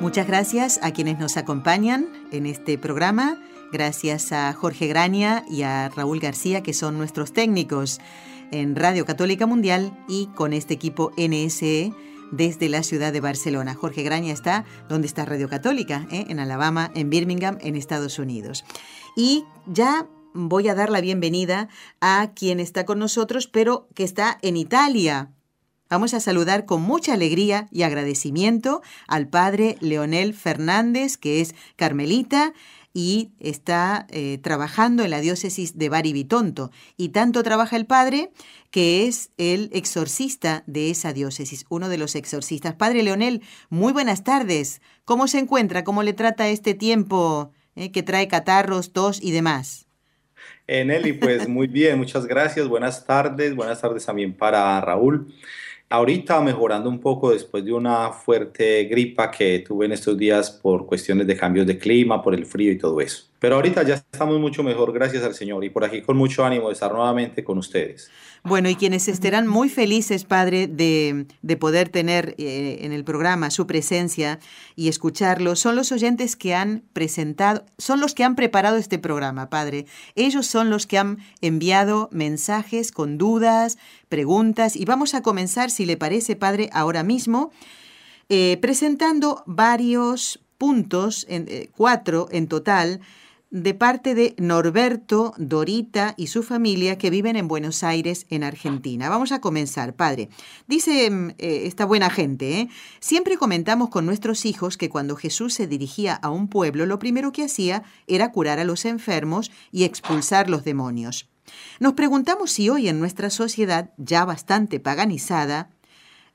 Muchas gracias a quienes nos acompañan en este programa. Gracias a Jorge Graña y a Raúl García, que son nuestros técnicos en Radio Católica Mundial y con este equipo NSE desde la ciudad de Barcelona. Jorge Graña está donde está Radio Católica, ¿eh? en Alabama, en Birmingham, en Estados Unidos. Y ya voy a dar la bienvenida a quien está con nosotros, pero que está en Italia. Vamos a saludar con mucha alegría y agradecimiento al padre Leonel Fernández, que es carmelita y está eh, trabajando en la diócesis de Bari Bitonto. Y tanto trabaja el padre que es el exorcista de esa diócesis, uno de los exorcistas. Padre Leonel, muy buenas tardes. ¿Cómo se encuentra? ¿Cómo le trata este tiempo eh, que trae catarros, tos y demás? Eh, Nelly, pues muy bien, muchas gracias. Buenas tardes. Buenas tardes también para Raúl. Ahorita mejorando un poco después de una fuerte gripa que tuve en estos días por cuestiones de cambios de clima, por el frío y todo eso. Pero ahorita ya estamos mucho mejor, gracias al Señor, y por aquí con mucho ánimo de estar nuevamente con ustedes. Bueno, y quienes estarán muy felices, Padre, de, poder tener eh, en el programa su presencia y escucharlo, son los oyentes que han presentado, son los que han preparado este programa, Padre. Ellos son los que han enviado mensajes con dudas, preguntas, y vamos a comenzar, si le parece, Padre, ahora mismo, eh, presentando varios puntos, en, eh, cuatro en total, de parte de Norberto, Dorita y su familia que viven en Buenos Aires, en Argentina. Vamos a comenzar, padre. Dice mm, eh, esta buena gente, ¿eh? siempre comentamos con nuestros hijos que cuando Jesús se dirigía a un pueblo, lo primero que hacía era curar a los enfermos y expulsar los demonios. Nos preguntamos si hoy en nuestra sociedad, ya bastante paganizada,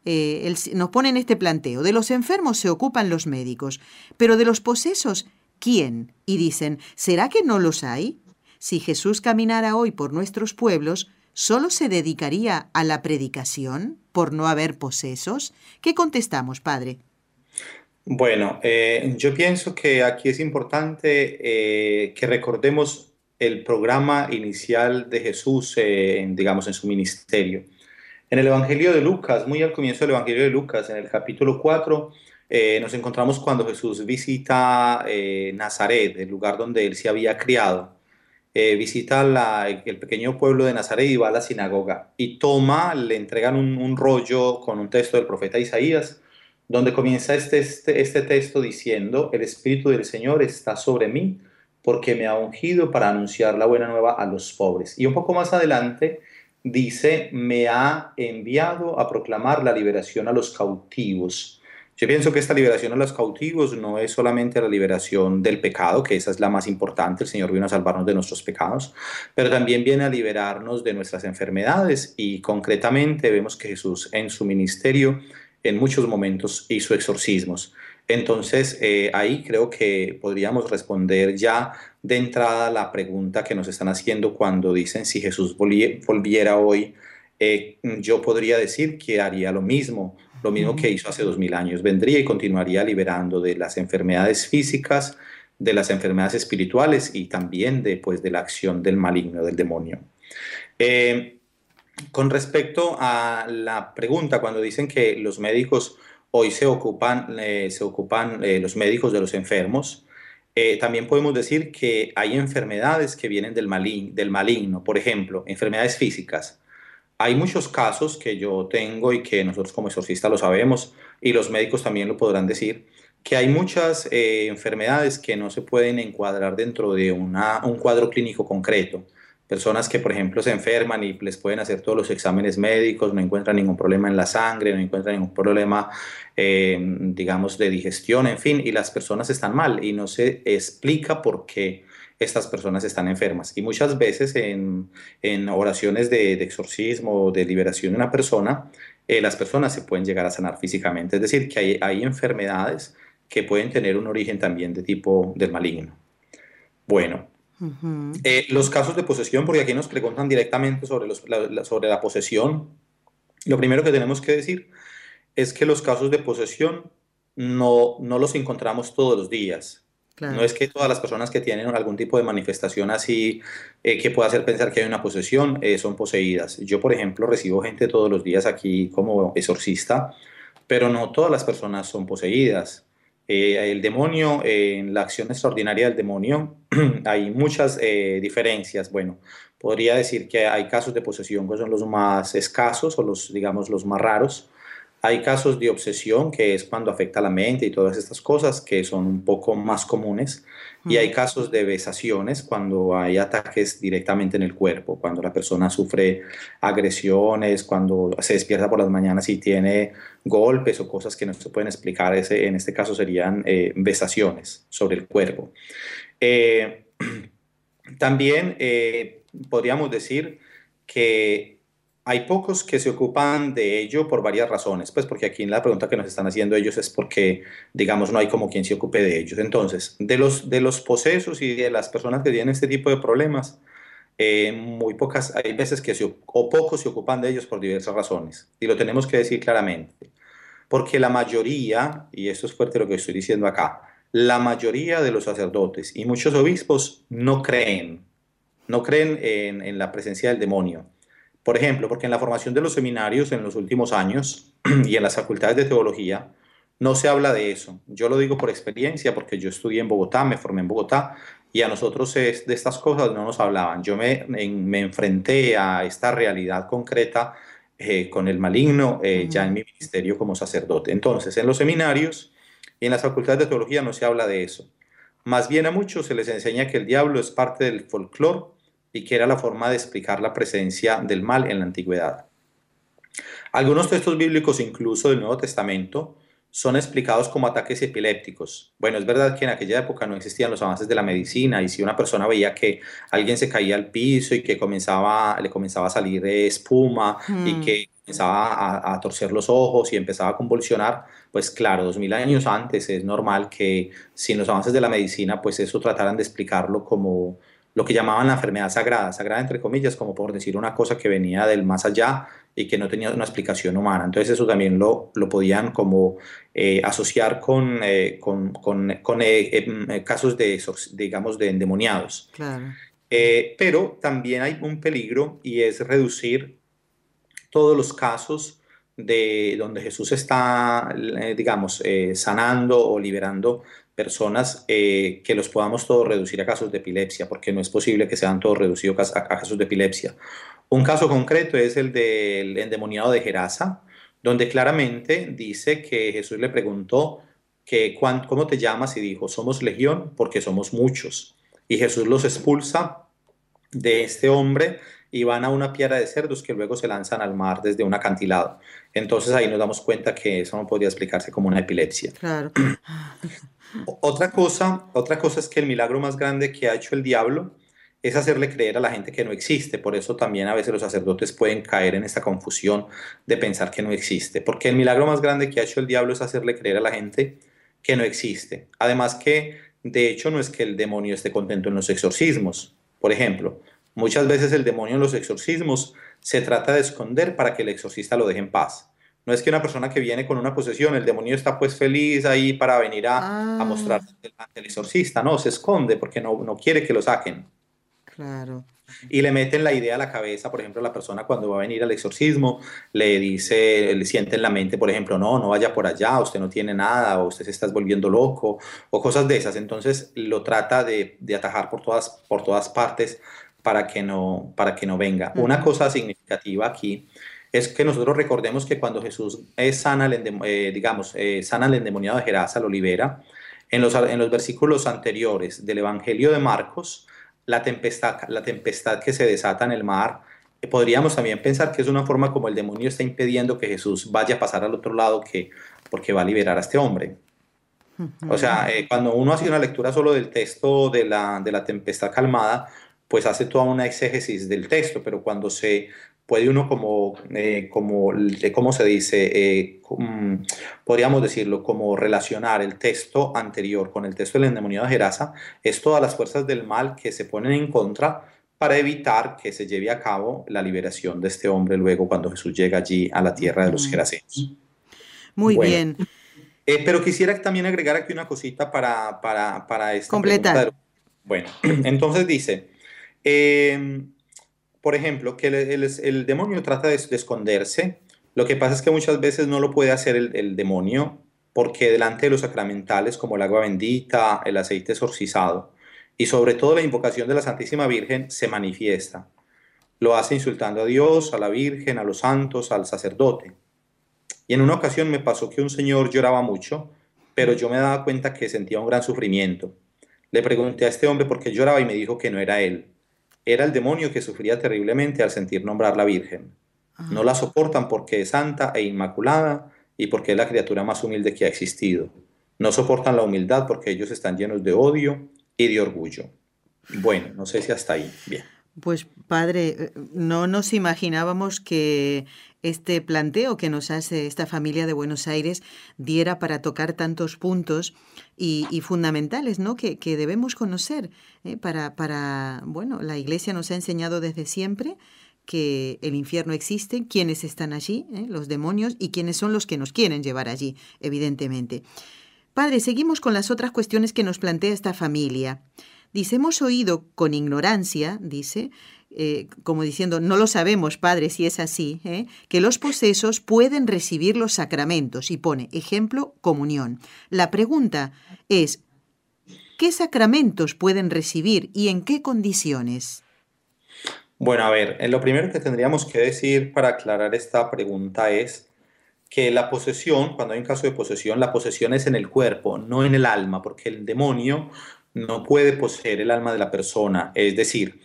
eh, nos ponen este planteo. De los enfermos se ocupan los médicos, pero de los posesos ¿Quién? Y dicen, ¿será que no los hay? Si Jesús caminara hoy por nuestros pueblos, ¿solo se dedicaría a la predicación por no haber posesos? ¿Qué contestamos, Padre? Bueno, eh, yo pienso que aquí es importante eh, que recordemos el programa inicial de Jesús, digamos, en su ministerio. En el Evangelio de Lucas, muy al comienzo del Evangelio de Lucas, en el capítulo 4, eh, nos encontramos cuando Jesús visita eh, Nazaret, el lugar donde él se había criado. Eh, visita el pequeño pueblo de Nazaret y va a la sinagoga y toma, le entregan un, rollo con un texto del profeta Isaías, donde comienza este, este, este texto diciendo, el Espíritu del Señor está sobre mí porque me ha ungido para anunciar la buena nueva a los pobres. Y un poco más adelante dice, me ha enviado a proclamar la liberación a los cautivos yo pienso que esta liberación a los cautivos no es solamente la liberación del pecado, que esa es la más importante, el Señor vino a salvarnos de nuestros pecados, pero también viene a liberarnos de nuestras enfermedades y concretamente vemos que Jesús en su ministerio en muchos momentos hizo exorcismos. Entonces, eh, ahí creo que podríamos responder ya de entrada la pregunta que nos están haciendo cuando dicen si Jesús volviera hoy, eh, yo podría decir que haría lo mismo lo mismo que hizo hace dos mil años. Vendría y continuaría liberando de las enfermedades físicas, de las enfermedades espirituales y también de, pues, de la acción del maligno, del demonio. Eh, con respecto a la pregunta, cuando dicen que los médicos hoy se ocupan, eh, se ocupan eh, los médicos de los enfermos, también podemos decir que hay enfermedades que vienen del, del maligno, por ejemplo, enfermedades físicas hay muchos casos que yo tengo y que nosotros como exorcistas lo sabemos y los médicos también lo podrán decir, que hay muchas eh, enfermedades que no se pueden encuadrar dentro de una, un cuadro clínico concreto. Personas que, por ejemplo, se enferman y les pueden hacer todos los exámenes médicos, no encuentran ningún problema en la sangre, no encuentran ningún problema, eh, digamos, de digestión, en fin, y las personas están mal y no se explica por qué estas personas están enfermas. Y muchas veces en, oraciones de, exorcismo o de liberación de una persona, eh, las personas se pueden llegar a sanar físicamente. Es decir, que hay, hay enfermedades que pueden tener un origen también de tipo del maligno. Bueno, eh, los casos de posesión, porque aquí nos preguntan directamente sobre, los, la, sobre la posesión, lo primero que tenemos que decir es que los casos de posesión no, no los encontramos todos los días. No es que todas las personas que tienen algún tipo de manifestación así eh, que pueda hacer pensar que hay una posesión eh, son poseídas. Yo, por ejemplo, recibo gente todos los días aquí como exorcista, pero no todas las personas son poseídas. Eh, el demonio, en la acción extraordinaria del demonio, hay muchas diferencias. Bueno, podría decir que hay casos de posesión que son los más escasos o los, digamos, los más raros hay casos de obsesión, que es cuando afecta la mente y todas estas cosas, que son un poco más comunes. Y hay casos de besaciones, cuando hay ataques directamente en el cuerpo, cuando la persona sufre agresiones, cuando se despierta por las mañanas y tiene golpes o cosas que no se pueden explicar. Ese, en este caso serían eh, besaciones sobre el cuerpo. Eh, también eh, podríamos decir que hay pocos que se ocupan de ello por varias razones, pues porque aquí en la pregunta que nos están haciendo ellos es porque, digamos, no hay como quien se ocupe de ellos. Entonces, de los, de los posesos y de las personas que tienen este tipo de problemas, eh, muy pocas, hay veces que se, o pocos se ocupan de ellos por diversas razones. Y lo tenemos que decir claramente. Porque la mayoría, y esto es fuerte lo que estoy diciendo acá, la mayoría de los sacerdotes y muchos obispos no creen, no creen en, en la presencia del demonio por ejemplo, porque en la formación de los seminarios en los últimos años y en las facultades de teología no se habla de eso. Yo lo digo por experiencia, porque yo estudié en Bogotá, me formé en Bogotá y a nosotros de estas cosas no nos hablaban. Yo me, me enfrenté a esta realidad concreta eh, con el maligno eh, ya en mi ministerio como sacerdote. Entonces, en los seminarios y en las facultades de teología no se habla de eso. Más bien a muchos se les enseña que el diablo es parte del folclore y que era la forma de explicar la presencia del mal en la antigüedad. Algunos textos bíblicos, incluso del Nuevo Testamento, son explicados como ataques epilépticos. Bueno, es verdad que en aquella época no existían los avances de la medicina y si una persona veía que alguien se caía al piso y que comenzaba, le comenzaba a salir espuma y hmm. que comenzaba a, a, torcer los ojos y empezaba a convulsionar, pues claro, dos mil años antes es normal que sin los avances de la medicina, pues eso trataran de explicarlo como, lo que llamaban la enfermedad sagrada, sagrada entre comillas, como por decir una cosa que venía del más allá y que no tenía una explicación humana. Entonces eso también lo, lo podían como eh, asociar con, eh, con, con, con eh, em, casos de, digamos, de endemoniados. pero también hay un peligro y es reducir todos los casos de donde Jesús está, digamos, sanando o liberando personas eh, que los podamos todos reducir a casos de epilepsia, porque no es posible que sean todos reducidos a, casos de epilepsia. Un caso concreto es el del endemoniado de Gerasa, donde claramente dice que Jesús le preguntó que cómo te llamas y dijo, somos legión porque somos muchos. Y Jesús los expulsa de este hombre y van a una piedra de cerdos que luego se lanzan al mar desde un acantilado. Entonces ahí nos damos cuenta que eso no podría explicarse como una epilepsia. Claro. Otra cosa, otra cosa es que el milagro más grande que ha hecho el diablo es hacerle creer a la gente que no existe. Por eso también a veces los sacerdotes pueden caer en esta confusión de pensar que no existe. Porque el milagro más grande que ha hecho el diablo es hacerle creer a la gente que no existe. Además que, de hecho, no es que el demonio esté contento en los exorcismos. Por ejemplo, muchas veces el demonio en los exorcismos se trata de esconder para que el exorcista lo deje en paz. No es que una persona que viene con una posesión, el demonio está pues feliz ahí para venir a, a ah. mostrar ante el exorcista, no, se esconde porque no, no quiere que lo saquen. Claro. Y le meten la idea a la cabeza, por ejemplo, la persona cuando va a venir al exorcismo, le dice, le siente en la mente, por ejemplo, no, no vaya por allá, usted no tiene nada, o usted se está volviendo loco, o cosas de esas. Entonces lo trata de, de atajar por todas, por todas partes para que no, para que no venga. Una cosa significativa aquí es que nosotros recordemos que cuando Jesús es sana, eh, digamos, eh, sana al endemoniado de Gerasa, lo libera, en los, en los versículos anteriores del Evangelio de Marcos, la tempestad, la tempestad que se desata en el mar, eh, podríamos también pensar que es una forma como el demonio está impidiendo que Jesús vaya a pasar al otro lado que, porque va a liberar a este hombre. O sea, cuando uno hace una lectura solo del texto de la, de la tempestad calmada, pues hace toda una exégesis del texto, pero cuando se puede uno como, eh, como ¿cómo se dice? Eh, mm, podríamos decirlo, como relacionar el texto anterior con el texto del endemoniado de Gerasa, es todas las fuerzas del mal que se ponen en contra para evitar que se lleve a cabo la liberación de este hombre luego cuando Jesús llega allí a la tierra de los gerasenos. Muy bien. Eh, pero quisiera también agregar aquí una cosita para, para, para esta Completar. Bueno, entonces dice, em, por ejemplo, que el, demonio trata de, esconderse. Lo que pasa es que muchas veces no lo puede hacer el, demonio porque delante de los sacramentales como el agua bendita, el aceite exorcizado y sobre todo la invocación de la Santísima Virgen se manifiesta. Lo hace insultando a Dios, a la Virgen, a los santos, al sacerdote. Y en una ocasión me pasó que un señor lloraba mucho, pero yo me daba cuenta que sentía un gran sufrimiento. Le pregunté a este hombre por qué lloraba y me dijo que no era él, era el demonio que sufría terriblemente al sentir nombrar la Virgen. No la soportan porque es santa e inmaculada y porque es la criatura más humilde que ha existido. No soportan la humildad porque ellos están llenos de odio y de orgullo. Bueno, no sé si hasta ahí. Bien. Pues padre, eh, no nos imaginábamos que este planteo que nos hace esta familia de Buenos Aires diera para tocar tantos puntos y, fundamentales, ¿no? Que, debemos conocer ¿eh? para, para, bueno, la Iglesia nos ha enseñado desde siempre que el infierno existe, quiénes están allí, ¿eh? los demonios, y quiénes son los que nos quieren llevar allí, evidentemente. Padre, seguimos con las otras cuestiones que nos plantea esta familia. Dice, hemos oído con ignorancia, dice, eh, como diciendo, no lo sabemos, padre, si es así, ¿eh? que los posesos pueden recibir los sacramentos y pone, ejemplo, comunión. La pregunta es, ¿qué sacramentos pueden recibir y en qué condiciones? Bueno, a ver, lo primero que tendríamos que decir para aclarar esta pregunta es que la posesión, cuando hay un caso de posesión, la posesión es en el cuerpo, no en el alma, porque el demonio no puede poseer el alma de la persona. Es decir,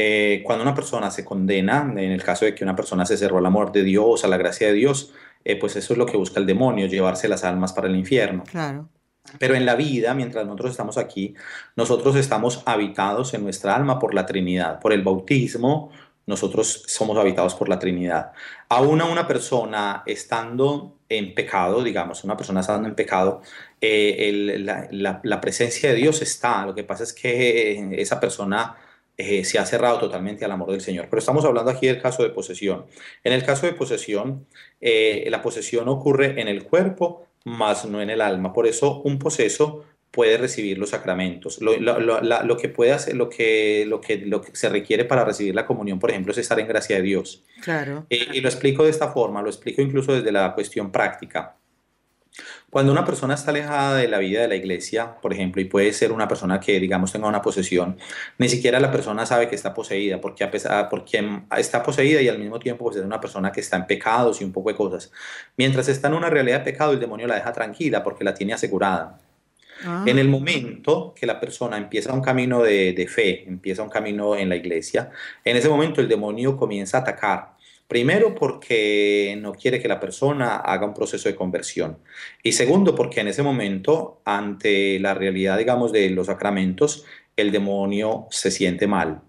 eh, cuando una persona se condena, en el caso de que una persona se cerró al amor de Dios, a la gracia de Dios, eh, pues eso es lo que busca el demonio, llevarse las almas para el infierno. Claro. Pero en la vida, mientras nosotros estamos aquí, nosotros estamos habitados en nuestra alma por la Trinidad, por el bautismo, nosotros somos habitados por la Trinidad. Aún a una persona estando en pecado, digamos, una persona estando en pecado, eh, la, presencia de Dios está. Lo que pasa es que esa persona eh, se ha cerrado totalmente al amor del Señor. Pero estamos hablando aquí del caso de posesión. En el caso de posesión, eh, la posesión ocurre en el cuerpo, más no en el alma. Por eso un poseso puede recibir los sacramentos. Lo, que puede hacer, lo que, lo, que, lo que se requiere para recibir la comunión, por ejemplo, es estar en gracia de Dios. Claro. Eh, y lo explico de esta forma, lo explico incluso desde la cuestión práctica. Cuando una persona está alejada de la vida de la iglesia, por ejemplo, y puede ser una persona que, digamos, tenga una posesión, ni siquiera la persona sabe que está poseída, porque, a pesar, porque está poseída y al mismo tiempo pues, es una persona que está en pecados y un poco de cosas. Mientras está en una realidad de pecado, el demonio la deja tranquila porque la tiene asegurada. Ah. En el momento que la persona empieza un camino de, fe, empieza un camino en la iglesia, en ese momento el demonio comienza a atacar. Primero porque no quiere que la persona haga un proceso de conversión. Y segundo porque en ese momento, ante la realidad, digamos, de los sacramentos, el demonio se siente mal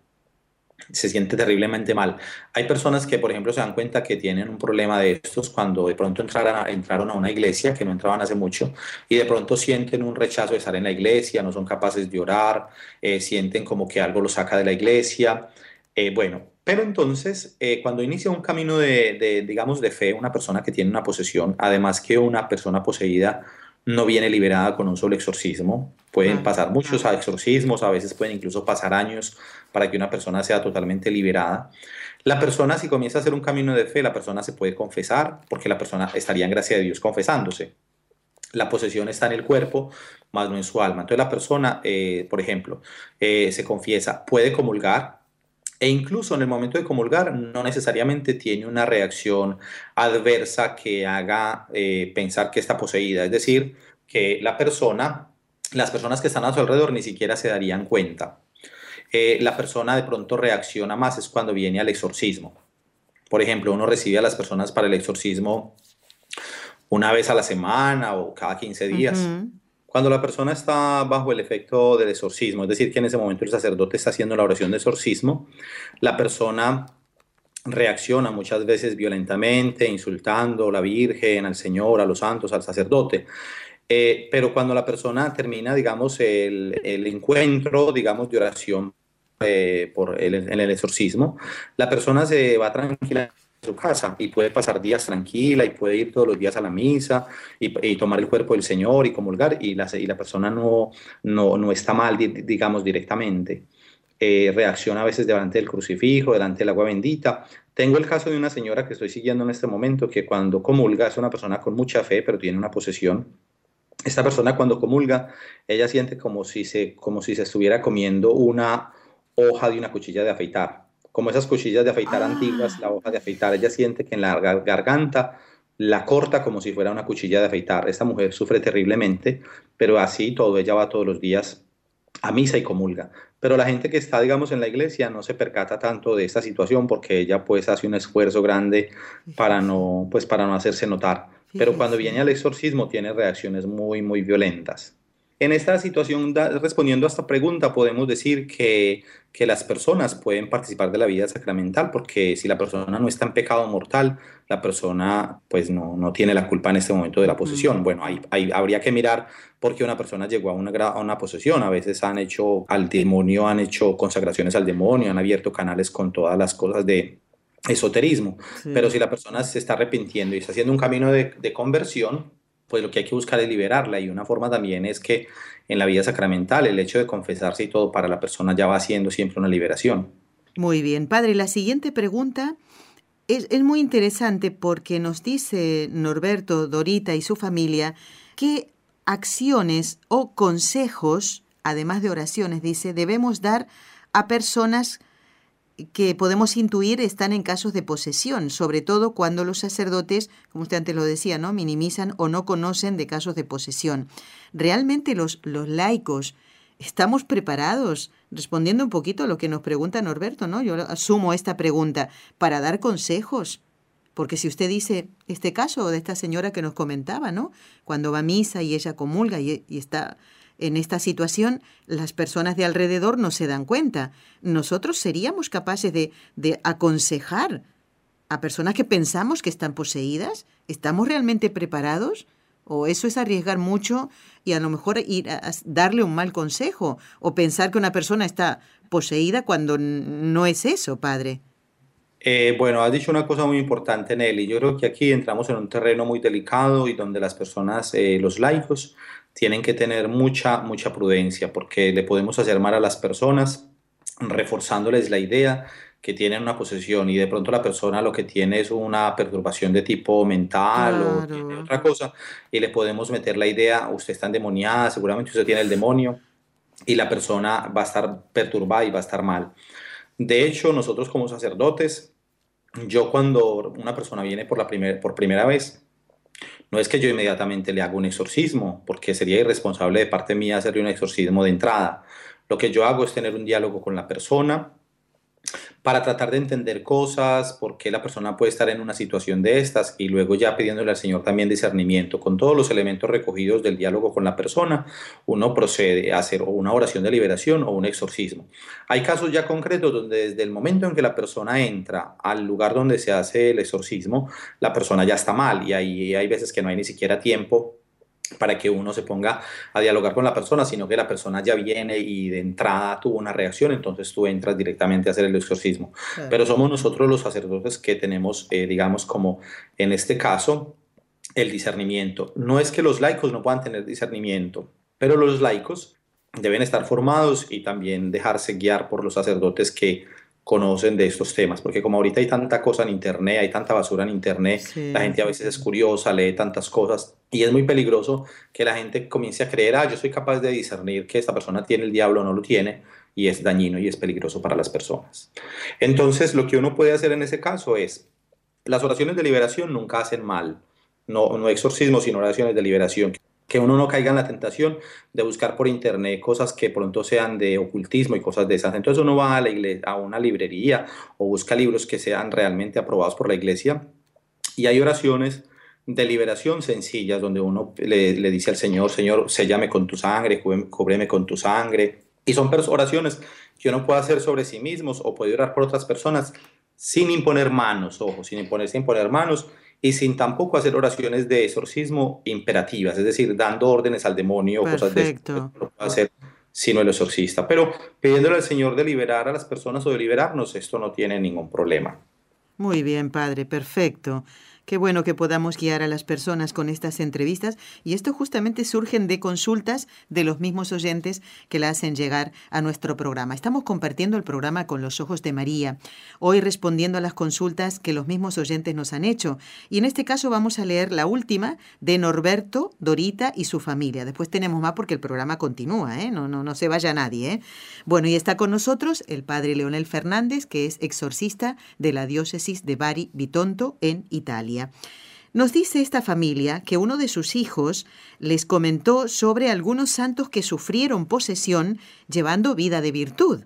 se siente terriblemente mal. Hay personas que, por ejemplo, se dan cuenta que tienen un problema de estos cuando de pronto entraron a una iglesia, que no entraban hace mucho, y de pronto sienten un rechazo de estar en la iglesia, no son capaces de orar, eh, sienten como que algo los saca de la iglesia. Eh, bueno, pero entonces, eh, cuando inicia un camino de, de, digamos, de fe, una persona que tiene una posesión, además que una persona poseída, no viene liberada con un solo exorcismo. Pueden pasar muchos exorcismos, a veces pueden incluso pasar años para que una persona sea totalmente liberada. La persona, si comienza a hacer un camino de fe, la persona se puede confesar, porque la persona estaría en gracia de Dios confesándose. La posesión está en el cuerpo, más no en su alma. Entonces la persona, eh, por ejemplo, eh, se confiesa, puede comulgar, e incluso en el momento de comulgar no necesariamente tiene una reacción adversa que haga eh, pensar que está poseída. Es decir, que la persona, las personas que están a su alrededor ni siquiera se darían cuenta. Eh, la persona de pronto reacciona más es cuando viene al exorcismo. Por ejemplo, uno recibe a las personas para el exorcismo una vez a la semana o cada 15 días. Cuando la persona está bajo el efecto del exorcismo, es decir, que en ese momento el sacerdote está haciendo la oración de exorcismo, la persona reacciona muchas veces violentamente, insultando a la Virgen, al Señor, a los santos, al sacerdote. Eh, pero cuando la persona termina, digamos, el, el encuentro, digamos, de oración eh, por el, en el exorcismo, la persona se va tranquila su casa y puede pasar días tranquila y puede ir todos los días a la misa y, tomar el cuerpo del Señor y comulgar y la, y la persona no, no, no está mal, digamos, directamente. Eh, reacciona a veces delante del crucifijo, delante del agua bendita. Tengo el caso de una señora que estoy siguiendo en este momento que cuando comulga es una persona con mucha fe, pero tiene una posesión. Esta persona cuando comulga, ella siente como si se, como si se estuviera comiendo una, hoja de una cuchilla de afeitar. Como esas cuchillas de afeitar antiguas, la hoja de afeitar, ella siente que en la garganta la corta como si fuera una cuchilla de afeitar. Esta mujer sufre terriblemente, pero así todo, ella va todos los días a misa y comulga. Pero la gente que está, digamos, en la iglesia no se percata tanto de esta situación porque ella pues hace un esfuerzo grande para no, pues, para no hacerse notar. Pero cuando viene al exorcismo tiene reacciones muy, muy violentas. En esta situación, respondiendo a esta pregunta, podemos decir que, que, las personas pueden participar de la vida sacramental, porque si la persona no está en pecado mortal, la persona pues no, no tiene la culpa en este momento de la posesión. Bueno, hay, habría que mirar por qué una persona llegó a una, a una posesión. A veces han hecho al demonio, han hecho consagraciones al demonio, han abierto canales con todas las cosas de, esoterismo, pero si la persona se está arrepintiendo y está haciendo un camino de, de, conversión, pues lo que hay que buscar es liberarla y una forma también es que en la vida sacramental el hecho de confesarse y todo para la persona ya va siendo siempre una liberación. Muy bien, padre, la siguiente pregunta es, es muy interesante porque nos dice Norberto, Dorita y su familia qué acciones o consejos, además de oraciones, dice, debemos dar a personas que podemos intuir están en casos de posesión, sobre todo cuando los sacerdotes, como usted antes lo decía, ¿no? minimizan o no conocen de casos de posesión. ¿Realmente los, los laicos estamos preparados? Respondiendo un poquito a lo que nos pregunta Norberto, ¿no? Yo asumo esta pregunta para dar consejos. Porque si usted dice este caso de esta señora que nos comentaba, ¿no? Cuando va a misa y ella comulga y, y está en esta situación las personas de alrededor no se dan cuenta. Nosotros seríamos capaces de, aconsejar a personas que pensamos que están poseídas. ¿Estamos realmente preparados? ¿O eso es arriesgar mucho y a lo mejor darle un mal consejo? ¿O pensar que una persona está poseída cuando no es eso, padre? Eh, bueno, has dicho una cosa muy importante, Nelly. Yo creo que aquí entramos en un terreno muy delicado y donde las personas, eh, los laicos, tienen que tener mucha, mucha prudencia porque le podemos hacer mal a las personas reforzándoles la idea que tienen una posesión y de pronto la persona lo que tiene es una perturbación de tipo mental o tiene otra cosa y le podemos meter la idea, usted está endemoniada, seguramente usted tiene el demonio y la persona va a estar perturbada y va a estar mal. De hecho, nosotros como sacerdotes, yo cuando una persona viene por, la primer, por primera vez, no es que yo inmediatamente le haga un exorcismo, porque sería irresponsable de parte mía hacerle un exorcismo de entrada. Lo que yo hago es tener un diálogo con la persona, para tratar de entender cosas, por qué la persona puede estar en una situación de estas y luego ya pidiéndole al Señor también discernimiento. Con todos los elementos recogidos del diálogo con la persona, uno procede a hacer una oración de liberación o un exorcismo. Hay casos ya concretos donde desde el momento en que la persona entra al lugar donde se hace el exorcismo, la persona ya está mal y ahí hay veces que no hay ni siquiera tiempo para que uno se ponga a dialogar con la persona, sino que la persona ya viene y de entrada tuvo una reacción, entonces tú entras directamente a hacer el exorcismo. Pero somos nosotros los sacerdotes que tenemos, eh, digamos, como en este caso, el discernimiento. No es que los laicos no puedan tener discernimiento, pero los laicos deben estar formados y también dejarse guiar por los sacerdotes que conocen de estos temas, porque como ahorita hay tanta cosa en Internet, hay tanta basura en Internet, la gente a veces es curiosa, lee tantas cosas y es muy peligroso que la gente comience a creer, ah, yo soy capaz de discernir que esta persona tiene el diablo o no lo tiene, y es dañino y es peligroso para las personas. Entonces, lo que uno puede hacer en ese caso es, las oraciones de liberación nunca hacen mal, no, no exorcismo, sino oraciones de liberación que uno no caiga en la tentación de buscar por internet cosas que pronto sean de ocultismo y cosas de esas. Entonces uno va a, la iglesia, a una librería o busca libros que sean realmente aprobados por la iglesia y hay oraciones de liberación sencillas donde uno le, dice al Señor, Señor, séllame con tu sangre, cúbreme con tu sangre. Y son oraciones que uno puede hacer sobre sí mismos o puede orar por otras personas sin imponer manos, ojo, sin imponer, sin imponer manos y sin tampoco hacer oraciones de exorcismo imperativas, es decir, dando órdenes al demonio o cosas de eso. No puede hacer sino el exorcista. Pero pidiéndole al Señor de liberar a las personas o de liberarnos, esto no tiene ningún problema. Muy bien, Padre, perfecto. Qué bueno que podamos guiar a las personas con estas entrevistas y esto justamente surgen de consultas de los mismos oyentes que la hacen llegar a nuestro programa. Estamos compartiendo el programa con los ojos de María, hoy respondiendo a las consultas que los mismos oyentes nos han hecho. Y en este caso vamos a leer la última de Norberto, Dorita y su familia. Después tenemos más porque el programa continúa, ¿eh? no, no, se vaya nadie. ¿eh? Bueno, y está con nosotros el padre Leonel Fernández, que es exorcista de la diócesis de Bari Bitonto en Italia. Nos dice esta familia que uno de sus hijos les comentó sobre algunos santos que sufrieron posesión llevando vida de virtud.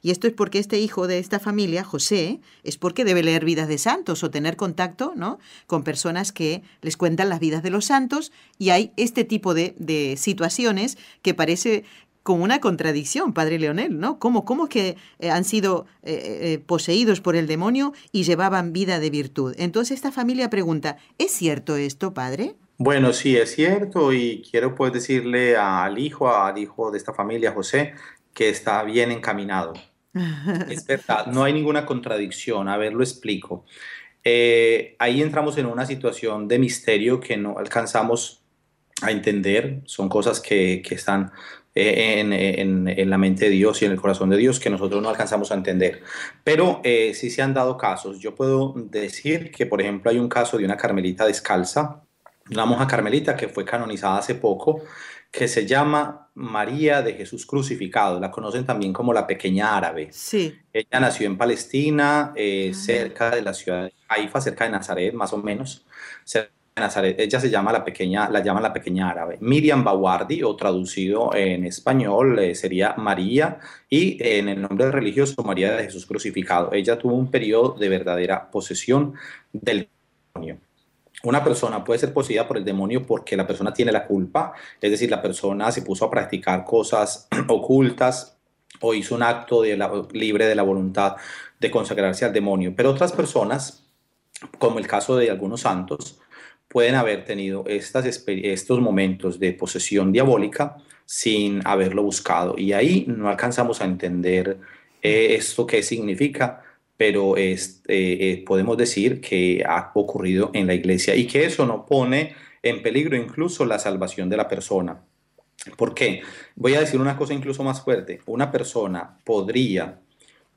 Y esto es porque este hijo de esta familia, José, es porque debe leer vidas de santos o tener contacto ¿no? con personas que les cuentan las vidas de los santos y hay este tipo de, de situaciones que parece como una contradicción, padre Leonel, ¿no? ¿Cómo, cómo es que eh, han sido eh, eh, poseídos por el demonio y llevaban vida de virtud? Entonces esta familia pregunta, ¿es cierto esto, padre? Bueno, sí, es cierto y quiero pues decirle al hijo, al hijo de esta familia, José, que está bien encaminado. es verdad, no hay ninguna contradicción, a ver, lo explico. ahí entramos en una situación de misterio que no alcanzamos a entender, son cosas que, que están en, la mente de Dios y en el corazón de Dios que nosotros no alcanzamos a entender. Pero eh, sí se han dado casos. Yo puedo decir que, por ejemplo, hay un caso de una carmelita descalza, una monja carmelita que fue canonizada hace poco, que se llama María de Jesús crucificado. La conocen también como la pequeña árabe. Sí. Ella nació en Palestina, eh, cerca de la ciudad de Haifa, cerca de Nazaret, más o menos. Ella se llama la pequeña, la llaman la pequeña árabe. Miriam Bawardi, o traducido en español, eh, sería María, y en el nombre religioso María de Jesús crucificado. Ella tuvo un periodo de verdadera posesión del demonio. Una persona puede ser poseída por el demonio porque la persona tiene la culpa, es decir, la persona se puso a practicar cosas ocultas o hizo un acto libre de la voluntad de consagrarse al demonio. Pero otras personas, como el caso de algunos santos, pueden haber tenido estos momentos de posesión diabólica sin haberlo buscado. Y ahí no alcanzamos a entender eh, esto qué significa, pero eh, eh, podemos decir que ha ocurrido en la iglesia y que eso no pone en peligro incluso la salvación de la persona. ¿Por qué? Voy a decir una cosa incluso más fuerte. Una persona podría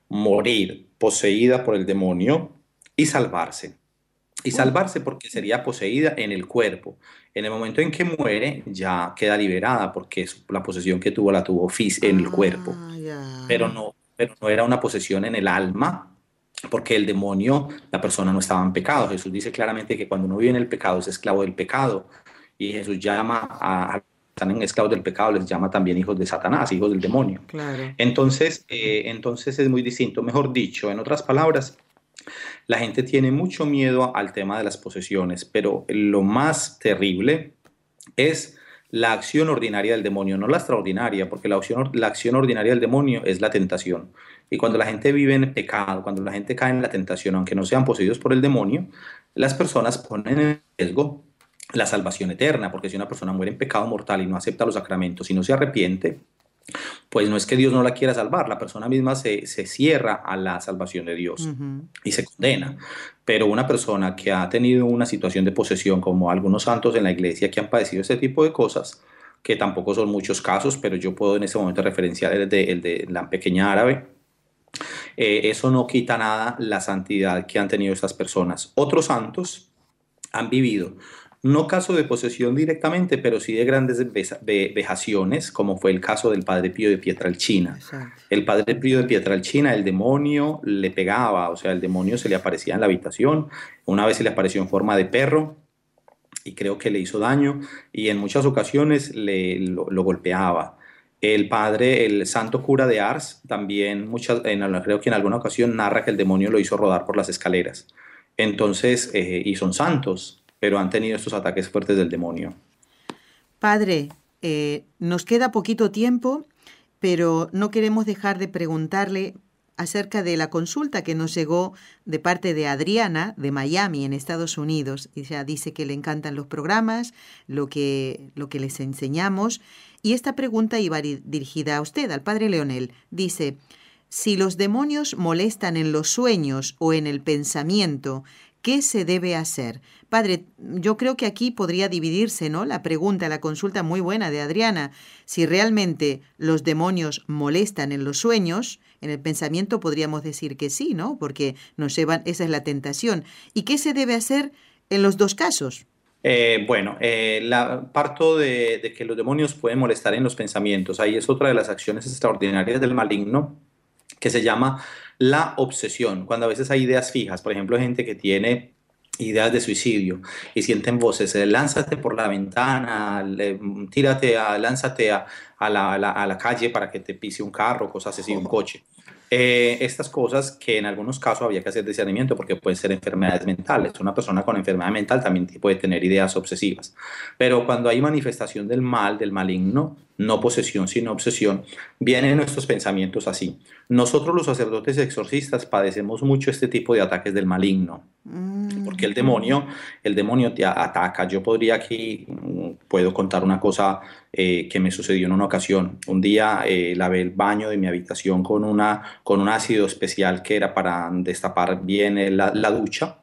morir poseída por el demonio y salvarse y salvarse porque sería poseída en el cuerpo. En el momento en que muere ya queda liberada porque la posesión que tuvo la tuvo en el cuerpo. Ah, pero no, pero no era una posesión en el alma porque el demonio, la persona no estaba en pecado. Jesús dice claramente que cuando uno vive en el pecado es esclavo del pecado y Jesús llama a, están en esclavos del pecado, les llama también hijos de Satanás, hijos del demonio. Entonces, eh, entonces es muy distinto. Mejor dicho, en otras palabras, la gente tiene mucho miedo al tema de las posesiones, pero lo más terrible es la acción ordinaria del demonio, no la extraordinaria, porque la acción, la acción ordinaria del demonio es la tentación. Y cuando la gente vive en pecado, cuando la gente cae en la tentación, aunque no sean poseídos por el demonio, las personas ponen en riesgo la salvación eterna, porque si una persona muere en pecado mortal y no acepta los sacramentos y no se arrepiente, pues no es que Dios no la quiera salvar, la persona misma se, cierra a la salvación de Dios y se condena. Pero una persona que ha tenido una situación de posesión, como algunos santos en la iglesia que han padecido este tipo de cosas, que tampoco son muchos casos, pero yo puedo en este momento referenciar el de, el de la pequeña árabe, eh, eso no quita nada la santidad que han tenido estas personas. Otros santos han vivido no caso de posesión directamente, pero sí de grandes vejaciones, como fue el caso del padre Pío de Pietralcina. El padre Pío de Pietralcina, el demonio le pegaba, o sea, el demonio se le aparecía en la habitación, una vez se le apareció en forma de perro y creo que le hizo daño y en muchas ocasiones le, lo, golpeaba. El padre, el santo cura de Ars, también muchas, en, creo que en alguna ocasión narra que el demonio lo hizo rodar por las escaleras. Entonces, eh, y son santos, pero han tenido estos ataques fuertes del demonio. Padre, eh, nos queda poquito tiempo, pero no queremos dejar de preguntarle acerca de la consulta que nos llegó de parte de Adriana de Miami en Estados Unidos. Ella dice que le encantan los programas, lo que, lo que les enseñamos. Y esta pregunta iba dirigida a usted, al padre Leonel. Dice, si los demonios molestan en los sueños o en el pensamiento, ¿Qué se debe hacer? Padre, yo creo que aquí podría dividirse, ¿no? La pregunta, la consulta muy buena de Adriana. Si realmente los demonios molestan en los sueños, en el pensamiento podríamos decir que sí, ¿no? Porque nos llevan, esa es la tentación. ¿Y qué se debe hacer en los dos casos? Eh, bueno, eh, la, parto de, de que los demonios pueden molestar en los pensamientos. Ahí es otra de las acciones extraordinarias del maligno que se llama la obsesión, cuando a veces hay ideas fijas, por ejemplo, gente que tiene ideas de suicidio y sienten voces, eh, lánzate por la ventana, tírate, a, lánzate a, la, a, la, calle para que te pise un carro, cosas así, un coche. Eh, estas cosas que en algunos casos había que hacer discernimiento porque pueden ser enfermedades mentales. Una persona con enfermedad mental también puede tener ideas obsesivas. Pero cuando hay manifestación del mal, del maligno, no posesión sino obsesión, vienen nuestros pensamientos así. Nosotros los sacerdotes exorcistas padecemos mucho este tipo de ataques del maligno, mm. porque el demonio, el demonio te ataca. Yo podría aquí, mm, puedo contar una cosa eh, que me sucedió en una ocasión. Un día eh, lavé el baño de mi habitación con, una, con un ácido especial que era para destapar bien la, la ducha.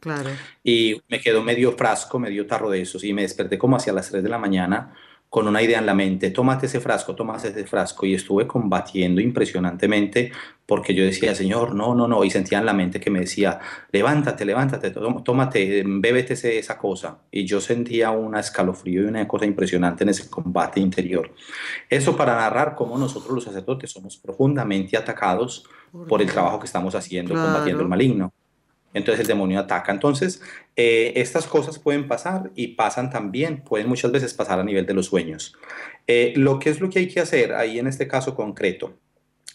Claro. Y me quedó medio frasco, medio tarro de esos y me desperté como hacia las 3 de la mañana con una idea en la mente, tómate ese frasco, tómate ese frasco, y estuve combatiendo impresionantemente porque yo decía, Señor, no, no, no, y sentía en la mente que me decía, levántate, levántate, tómate, bébete esa cosa, y yo sentía un escalofrío y una cosa impresionante en ese combate interior. Eso para narrar cómo nosotros los sacerdotes somos profundamente atacados por el trabajo que estamos haciendo combatiendo el maligno entonces el demonio ataca. Entonces, eh, estas cosas pueden pasar y pasan también, pueden muchas veces pasar a nivel de los sueños. Eh, lo que es lo que hay que hacer ahí en este caso concreto,